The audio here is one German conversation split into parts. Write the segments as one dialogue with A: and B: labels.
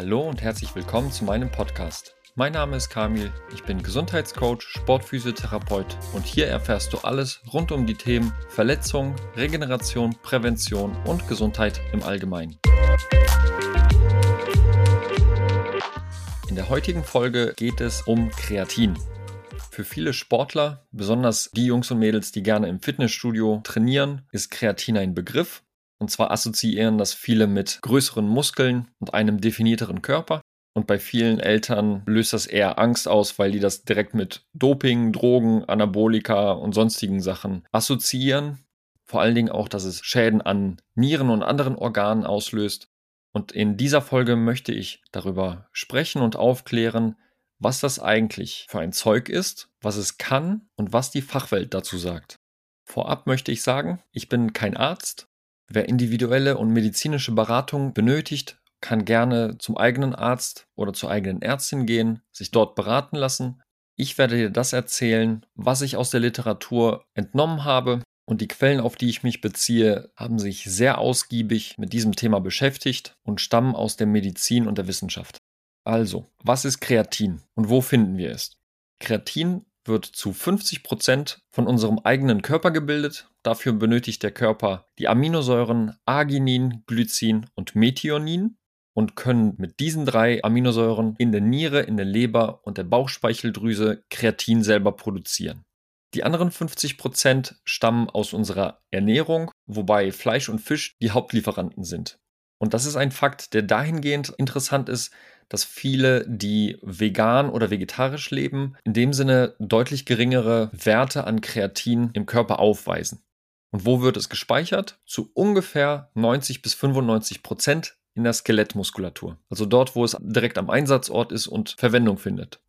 A: Hallo und herzlich willkommen zu meinem Podcast. Mein Name ist Kamil, ich bin Gesundheitscoach, Sportphysiotherapeut und hier erfährst du alles rund um die Themen Verletzung, Regeneration, Prävention und Gesundheit im Allgemeinen. In der heutigen Folge geht es um Kreatin. Für viele Sportler, besonders die Jungs und Mädels, die gerne im Fitnessstudio trainieren, ist Kreatin ein Begriff. Und zwar assoziieren das viele mit größeren Muskeln und einem definierteren Körper. Und bei vielen Eltern löst das eher Angst aus, weil die das direkt mit Doping, Drogen, Anabolika und sonstigen Sachen assoziieren. Vor allen Dingen auch, dass es Schäden an Nieren und anderen Organen auslöst. Und in dieser Folge möchte ich darüber sprechen und aufklären, was das eigentlich für ein Zeug ist, was es kann und was die Fachwelt dazu sagt. Vorab möchte ich sagen, ich bin kein Arzt. Wer individuelle und medizinische Beratung benötigt, kann gerne zum eigenen Arzt oder zur eigenen Ärztin gehen, sich dort beraten lassen. Ich werde dir das erzählen, was ich aus der Literatur entnommen habe und die Quellen, auf die ich mich beziehe, haben sich sehr ausgiebig mit diesem Thema beschäftigt und stammen aus der Medizin und der Wissenschaft. Also, was ist Kreatin und wo finden wir es? Kreatin wird zu 50 Prozent von unserem eigenen Körper gebildet. Dafür benötigt der Körper die Aminosäuren Arginin, Glycin und Methionin und können mit diesen drei Aminosäuren in der Niere, in der Leber und der Bauchspeicheldrüse Kreatin selber produzieren. Die anderen 50 Prozent stammen aus unserer Ernährung, wobei Fleisch und Fisch die Hauptlieferanten sind. Und das ist ein Fakt, der dahingehend interessant ist, dass viele, die vegan oder vegetarisch leben, in dem Sinne deutlich geringere Werte an Kreatin im Körper aufweisen. Und wo wird es gespeichert? Zu ungefähr 90 bis 95 Prozent in der Skelettmuskulatur. Also dort, wo es direkt am Einsatzort ist und Verwendung findet.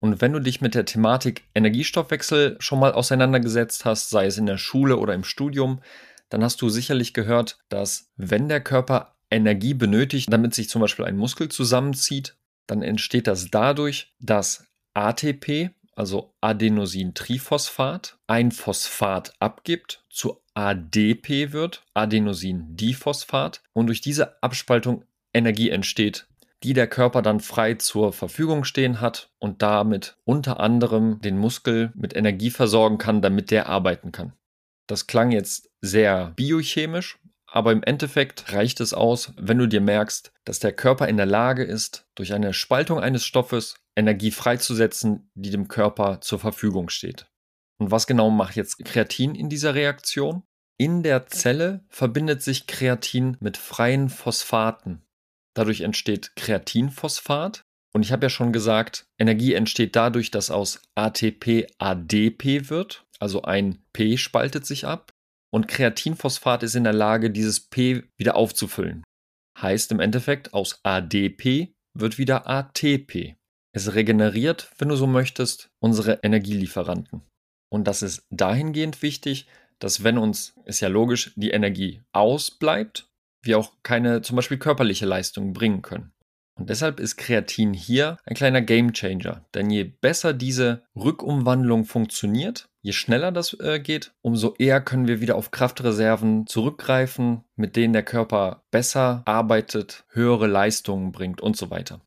A: Und wenn du dich mit der Thematik Energiestoffwechsel schon mal auseinandergesetzt hast, sei es in der Schule oder im Studium, dann hast du sicherlich gehört, dass wenn der Körper Energie benötigt, damit sich zum Beispiel ein Muskel zusammenzieht, dann entsteht das dadurch, dass ATP, also Adenosintriphosphat, ein Phosphat abgibt, zu ADP wird, Adenosindiphosphat, und durch diese Abspaltung Energie entsteht, die der Körper dann frei zur Verfügung stehen hat und damit unter anderem den Muskel mit Energie versorgen kann, damit der arbeiten kann. Das klang jetzt sehr biochemisch, aber im Endeffekt reicht es aus, wenn du dir merkst, dass der Körper in der Lage ist, durch eine Spaltung eines Stoffes Energie freizusetzen, die dem Körper zur Verfügung steht. Und was genau macht jetzt Kreatin in dieser Reaktion? In der Zelle verbindet sich Kreatin mit freien Phosphaten. Dadurch entsteht Kreatinphosphat. Und ich habe ja schon gesagt, Energie entsteht dadurch, dass aus ATP ADP wird. Also ein P spaltet sich ab und Kreatinphosphat ist in der Lage, dieses P wieder aufzufüllen. Heißt im Endeffekt, aus ADP wird wieder ATP. Es regeneriert, wenn du so möchtest, unsere Energielieferanten. Und das ist dahingehend wichtig, dass wenn uns, ist ja logisch, die Energie ausbleibt, wir auch keine zum Beispiel körperliche Leistung bringen können. Und deshalb ist Kreatin hier ein kleiner Gamechanger. Denn je besser diese Rückumwandlung funktioniert, je schneller das äh, geht, umso eher können wir wieder auf Kraftreserven zurückgreifen, mit denen der Körper besser arbeitet, höhere Leistungen bringt und so weiter.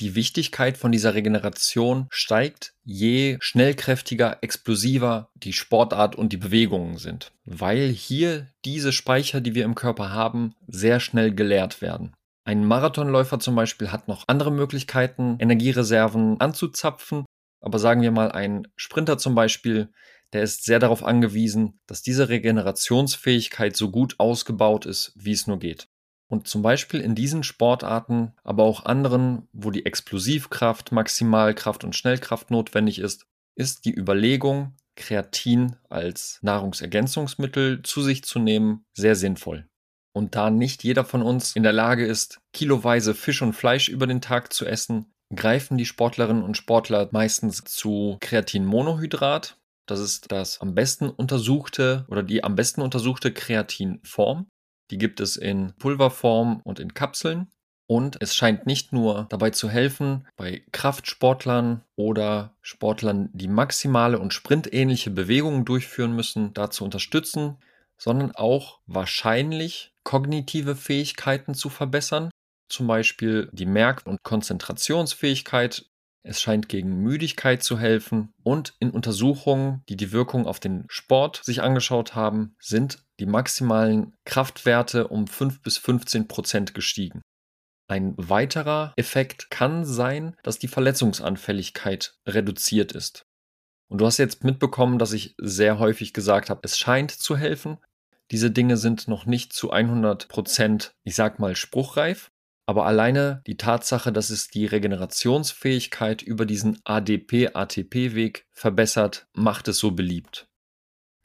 A: Die Wichtigkeit von dieser Regeneration steigt, je schnellkräftiger, explosiver die Sportart und die Bewegungen sind, weil hier diese Speicher, die wir im Körper haben, sehr schnell geleert werden. Ein Marathonläufer zum Beispiel hat noch andere Möglichkeiten, Energiereserven anzuzapfen. Aber sagen wir mal, ein Sprinter zum Beispiel, der ist sehr darauf angewiesen, dass diese Regenerationsfähigkeit so gut ausgebaut ist, wie es nur geht. Und zum Beispiel in diesen Sportarten, aber auch anderen, wo die Explosivkraft, Maximalkraft und Schnellkraft notwendig ist, ist die Überlegung, Kreatin als Nahrungsergänzungsmittel zu sich zu nehmen, sehr sinnvoll. Und da nicht jeder von uns in der Lage ist, kiloweise Fisch und Fleisch über den Tag zu essen, greifen die Sportlerinnen und Sportler meistens zu Kreatinmonohydrat. Das ist das am besten untersuchte oder die am besten untersuchte Kreatinform. Die gibt es in Pulverform und in Kapseln. Und es scheint nicht nur dabei zu helfen, bei Kraftsportlern oder Sportlern, die maximale und sprintähnliche Bewegungen durchführen müssen, da zu unterstützen, sondern auch wahrscheinlich kognitive Fähigkeiten zu verbessern. Zum Beispiel die Merk- und Konzentrationsfähigkeit. Es scheint gegen Müdigkeit zu helfen. Und in Untersuchungen, die die Wirkung auf den Sport sich angeschaut haben, sind die maximalen Kraftwerte um 5 bis 15 Prozent gestiegen. Ein weiterer Effekt kann sein, dass die Verletzungsanfälligkeit reduziert ist. Und du hast jetzt mitbekommen, dass ich sehr häufig gesagt habe, es scheint zu helfen. Diese Dinge sind noch nicht zu 100 Prozent, ich sag mal, spruchreif. Aber alleine die Tatsache, dass es die Regenerationsfähigkeit über diesen ADP-ATP-Weg verbessert, macht es so beliebt.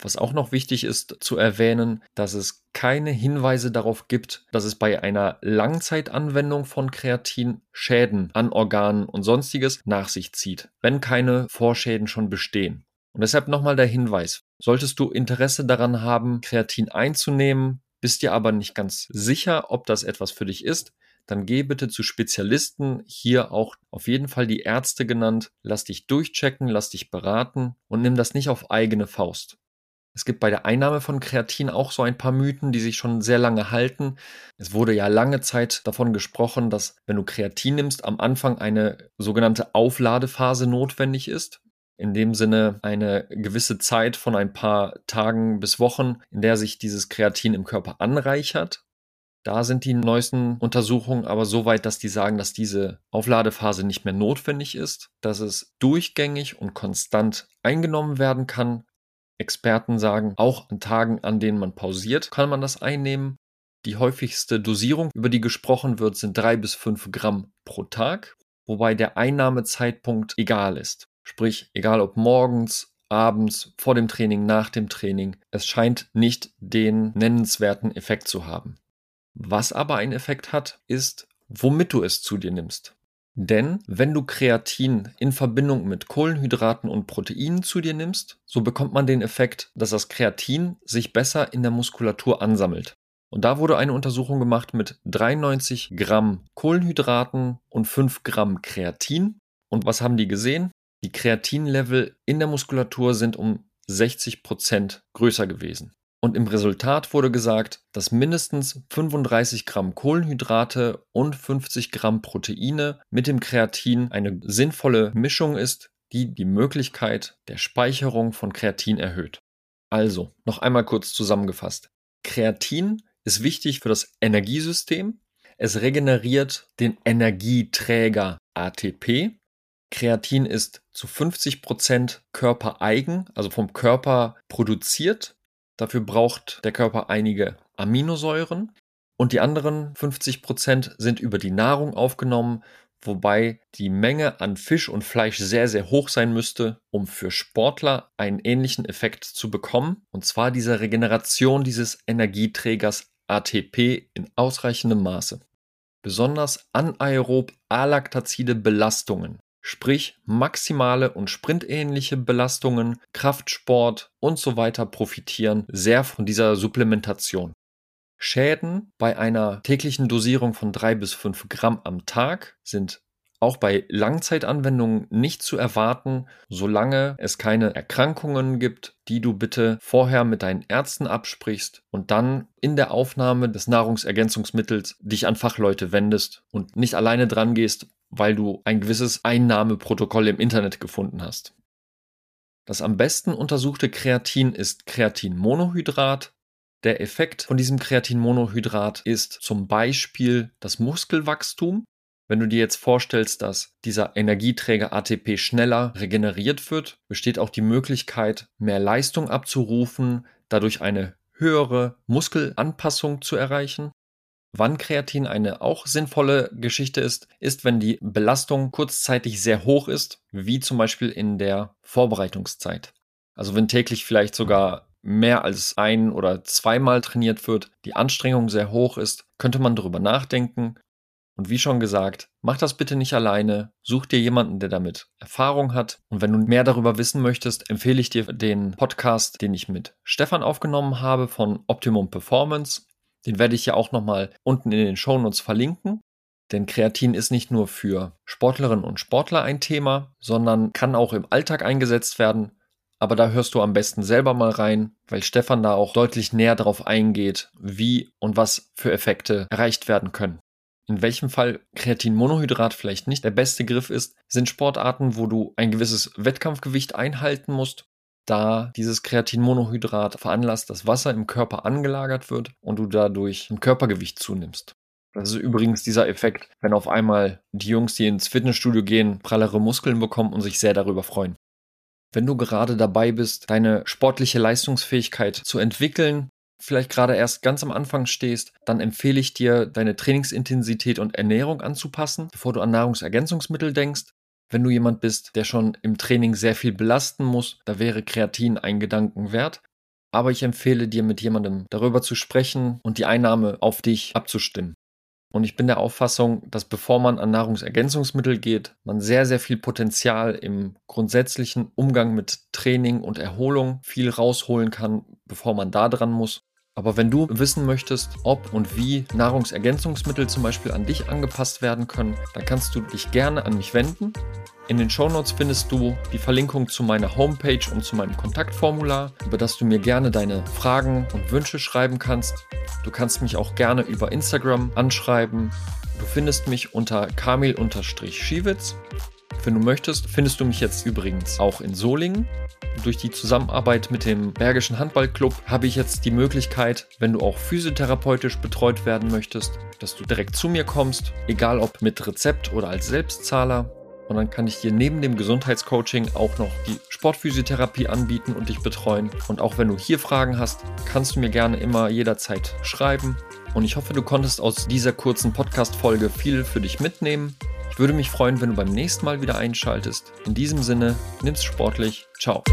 A: Was auch noch wichtig ist zu erwähnen, dass es keine Hinweise darauf gibt, dass es bei einer Langzeitanwendung von Kreatin Schäden an Organen und sonstiges nach sich zieht, wenn keine Vorschäden schon bestehen. Und deshalb nochmal der Hinweis, solltest du Interesse daran haben, Kreatin einzunehmen, bist dir aber nicht ganz sicher, ob das etwas für dich ist, dann geh bitte zu Spezialisten, hier auch auf jeden Fall die Ärzte genannt, lass dich durchchecken, lass dich beraten und nimm das nicht auf eigene Faust. Es gibt bei der Einnahme von Kreatin auch so ein paar Mythen, die sich schon sehr lange halten. Es wurde ja lange Zeit davon gesprochen, dass wenn du Kreatin nimmst, am Anfang eine sogenannte Aufladephase notwendig ist. In dem Sinne eine gewisse Zeit von ein paar Tagen bis Wochen, in der sich dieses Kreatin im Körper anreichert. Da sind die neuesten Untersuchungen aber so weit, dass die sagen, dass diese Aufladephase nicht mehr notwendig ist, dass es durchgängig und konstant eingenommen werden kann, Experten sagen, auch an Tagen, an denen man pausiert, kann man das einnehmen. Die häufigste Dosierung, über die gesprochen wird, sind drei bis fünf Gramm pro Tag, wobei der Einnahmezeitpunkt egal ist. Sprich, egal ob morgens, abends, vor dem Training, nach dem Training, es scheint nicht den nennenswerten Effekt zu haben. Was aber einen Effekt hat, ist, womit du es zu dir nimmst. Denn wenn du Kreatin in Verbindung mit Kohlenhydraten und Proteinen zu dir nimmst, so bekommt man den Effekt, dass das Kreatin sich besser in der Muskulatur ansammelt. Und da wurde eine Untersuchung gemacht mit 93 Gramm Kohlenhydraten und 5 Gramm Kreatin. Und was haben die gesehen? Die Kreatinlevel in der Muskulatur sind um 60 Prozent größer gewesen. Und im Resultat wurde gesagt, dass mindestens 35 Gramm Kohlenhydrate und 50 Gramm Proteine mit dem Kreatin eine sinnvolle Mischung ist, die die Möglichkeit der Speicherung von Kreatin erhöht. Also, noch einmal kurz zusammengefasst. Kreatin ist wichtig für das Energiesystem. Es regeneriert den Energieträger ATP. Kreatin ist zu 50 Prozent körpereigen, also vom Körper produziert Dafür braucht der Körper einige Aminosäuren und die anderen 50 Prozent sind über die Nahrung aufgenommen, wobei die Menge an Fisch und Fleisch sehr, sehr hoch sein müsste, um für Sportler einen ähnlichen Effekt zu bekommen, und zwar diese Regeneration dieses Energieträgers ATP in ausreichendem Maße. Besonders anaerob alaktazide Belastungen sprich maximale und sprintähnliche Belastungen, Kraftsport und so weiter profitieren sehr von dieser Supplementation. Schäden bei einer täglichen Dosierung von drei bis fünf Gramm am Tag sind auch bei Langzeitanwendungen nicht zu erwarten, solange es keine Erkrankungen gibt, die du bitte vorher mit deinen Ärzten absprichst und dann in der Aufnahme des Nahrungsergänzungsmittels dich an Fachleute wendest und nicht alleine dran gehst, weil du ein gewisses Einnahmeprotokoll im Internet gefunden hast. Das am besten untersuchte Kreatin ist Kreatinmonohydrat. Der Effekt von diesem Kreatinmonohydrat ist zum Beispiel das Muskelwachstum. Wenn du dir jetzt vorstellst, dass dieser Energieträger ATP schneller regeneriert wird, besteht auch die Möglichkeit, mehr Leistung abzurufen, dadurch eine höhere Muskelanpassung zu erreichen. Wann Kreatin eine auch sinnvolle Geschichte ist, ist, wenn die Belastung kurzzeitig sehr hoch ist, wie zum Beispiel in der Vorbereitungszeit. Also wenn täglich vielleicht sogar mehr als ein oder zweimal trainiert wird, die Anstrengung sehr hoch ist, könnte man darüber nachdenken. Und wie schon gesagt, mach das bitte nicht alleine, such dir jemanden, der damit Erfahrung hat. Und wenn du mehr darüber wissen möchtest, empfehle ich dir den Podcast, den ich mit Stefan aufgenommen habe von Optimum Performance. Den werde ich ja auch nochmal unten in den Shownotes verlinken. Denn Kreatin ist nicht nur für Sportlerinnen und Sportler ein Thema, sondern kann auch im Alltag eingesetzt werden. Aber da hörst du am besten selber mal rein, weil Stefan da auch deutlich näher darauf eingeht, wie und was für Effekte erreicht werden können. In welchem Fall Kreatinmonohydrat vielleicht nicht der beste Griff ist, sind Sportarten, wo du ein gewisses Wettkampfgewicht einhalten musst, da dieses Kreatinmonohydrat veranlasst, dass Wasser im Körper angelagert wird und du dadurch ein Körpergewicht zunimmst. Das ist übrigens dieser Effekt, wenn auf einmal die Jungs, die ins Fitnessstudio gehen, prallere Muskeln bekommen und sich sehr darüber freuen. Wenn du gerade dabei bist, deine sportliche Leistungsfähigkeit zu entwickeln, vielleicht gerade erst ganz am Anfang stehst, dann empfehle ich dir, deine Trainingsintensität und Ernährung anzupassen, bevor du an Nahrungsergänzungsmittel denkst. Wenn du jemand bist, der schon im Training sehr viel belasten muss, da wäre Kreatin ein Gedanken wert. Aber ich empfehle dir, mit jemandem darüber zu sprechen und die Einnahme auf dich abzustimmen. Und ich bin der Auffassung, dass bevor man an Nahrungsergänzungsmittel geht, man sehr, sehr viel Potenzial im grundsätzlichen Umgang mit Training und Erholung viel rausholen kann, bevor man da dran muss. Aber wenn du wissen möchtest, ob und wie Nahrungsergänzungsmittel zum Beispiel an dich angepasst werden können, dann kannst du dich gerne an mich wenden. In den Shownotes findest du die Verlinkung zu meiner Homepage und zu meinem Kontaktformular, über das du mir gerne deine Fragen und Wünsche schreiben kannst. Du kannst mich auch gerne über Instagram anschreiben. Du findest mich unter kamil-schiewitz. Wenn du möchtest, findest du mich jetzt übrigens auch in Solingen. Durch die Zusammenarbeit mit dem Bergischen Handballclub habe ich jetzt die Möglichkeit, wenn du auch physiotherapeutisch betreut werden möchtest, dass du direkt zu mir kommst, egal ob mit Rezept oder als Selbstzahler. Und dann kann ich dir neben dem Gesundheitscoaching auch noch die Sportphysiotherapie anbieten und dich betreuen. Und auch wenn du hier Fragen hast, kannst du mir gerne immer jederzeit schreiben. Und ich hoffe, du konntest aus dieser kurzen Podcast-Folge viel für dich mitnehmen. Ich würde mich freuen, wenn du beim nächsten Mal wieder einschaltest. In diesem Sinne, nimm's sportlich. Ciao.